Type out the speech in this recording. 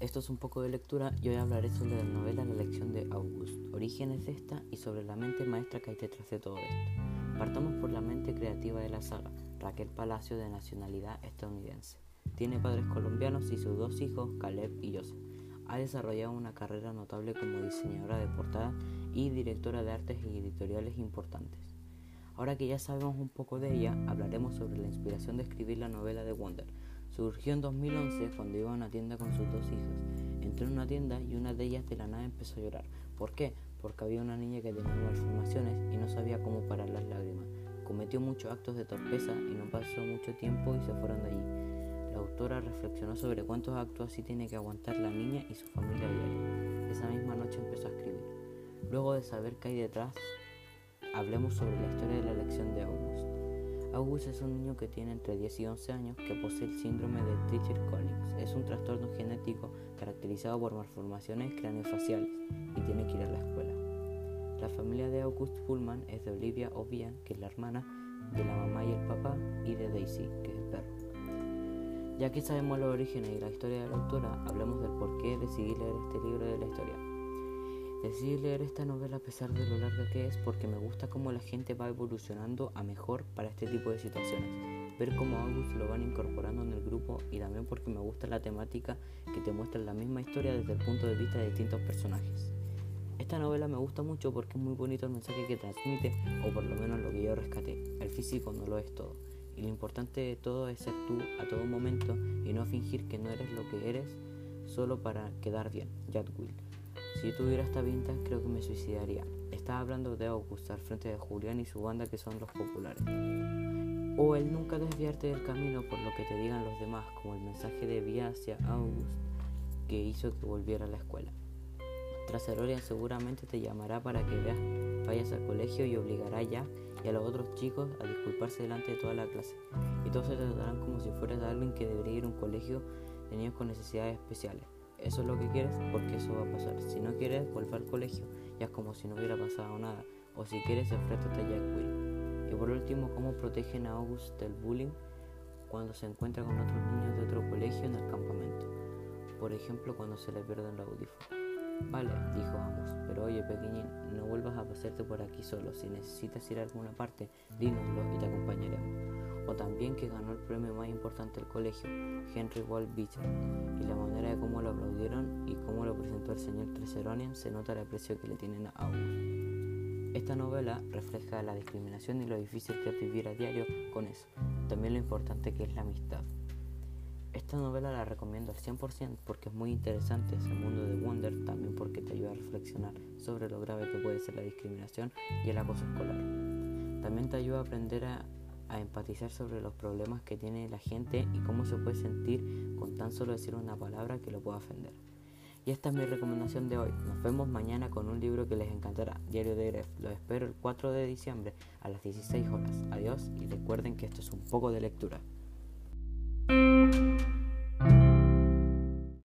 Esto es un poco de lectura y hoy hablaré sobre la novela La lección de August, orígenes de esta y sobre la mente maestra que hay detrás de todo esto. Partamos por la mente creativa de la saga, Raquel Palacio de nacionalidad estadounidense. Tiene padres colombianos y sus dos hijos, Caleb y Joseph. Ha desarrollado una carrera notable como diseñadora de portada y directora de artes y editoriales importantes. Ahora que ya sabemos un poco de ella, hablaremos sobre la inspiración de escribir la novela de Wonder, Surgió en 2011 cuando iba a una tienda con sus dos hijas. Entró en una tienda y una de ellas de la nada empezó a llorar. ¿Por qué? Porque había una niña que tenía malformaciones y no sabía cómo parar las lágrimas. Cometió muchos actos de torpeza y no pasó mucho tiempo y se fueron de allí. La autora reflexionó sobre cuántos actos así tiene que aguantar la niña y su familia diaria. Esa misma noche empezó a escribir. Luego de saber qué hay detrás, hablemos sobre la historia de la elección de August. August es un niño que tiene entre 10 y 11 años que posee el síndrome de Treacher-Collins. Es un trastorno genético caracterizado por malformaciones craneofaciales y tiene que ir a la escuela. La familia de August Pullman es de Olivia Ovian, que es la hermana de la mamá y el papá, y de Daisy, que es el perro. Ya que sabemos los orígenes y la historia de la autora, hablemos del por qué decidí leer este libro de la historia. Decidí leer esta novela a pesar de lo larga que es porque me gusta cómo la gente va evolucionando a mejor para este tipo de situaciones. Ver cómo August lo van incorporando en el grupo y también porque me gusta la temática que te muestra la misma historia desde el punto de vista de distintos personajes. Esta novela me gusta mucho porque es muy bonito el mensaje que transmite, o por lo menos lo que yo rescaté. El físico no lo es todo. Y lo importante de todo es ser tú a todo momento y no fingir que no eres lo que eres solo para quedar bien. Jack Will. Si yo tuviera esta pinta, creo que me suicidaría. Estaba hablando de August al frente de Julián y su banda que son los populares. O el nunca desviarte del camino por lo que te digan los demás, como el mensaje de vía hacia August que hizo que volviera a la escuela. Traserorian seguramente te llamará para que veas, vayas al colegio y obligará ya y a los otros chicos a disculparse delante de toda la clase. Y todos se tratarán como si fueras alguien que debería ir a un colegio de niños con necesidades especiales eso es lo que quieres, porque eso va a pasar. Si no quieres, vuelve al colegio, ya es como si no hubiera pasado nada. O si quieres, enfréntate a Jack. Y por último, cómo protegen a August del bullying cuando se encuentra con otros niños de otro colegio en el campamento. Por ejemplo, cuando se le pierden los audífonos. Vale, dijo Amos, pero oye pequeñín, no vuelvas a pasarte por aquí solo. Si necesitas ir a alguna parte, dínoslo y te acompañaremos o también que ganó el premio más importante del colegio, Henry Walt Beecher, y la manera de cómo lo aplaudieron y cómo lo presentó el señor Treseronian se nota el aprecio que le tienen a August. Esta novela refleja la discriminación y lo difícil que es vivir a diario con eso, también lo importante que es la amistad. Esta novela la recomiendo al 100% porque es muy interesante ese mundo de Wonder, también porque te ayuda a reflexionar sobre lo grave que puede ser la discriminación y el acoso escolar. También te ayuda a aprender a a empatizar sobre los problemas que tiene la gente y cómo se puede sentir con tan solo decir una palabra que lo pueda ofender. Y esta es mi recomendación de hoy. Nos vemos mañana con un libro que les encantará, Diario de Gref. Lo espero el 4 de diciembre a las 16 horas. Adiós y recuerden que esto es un poco de lectura.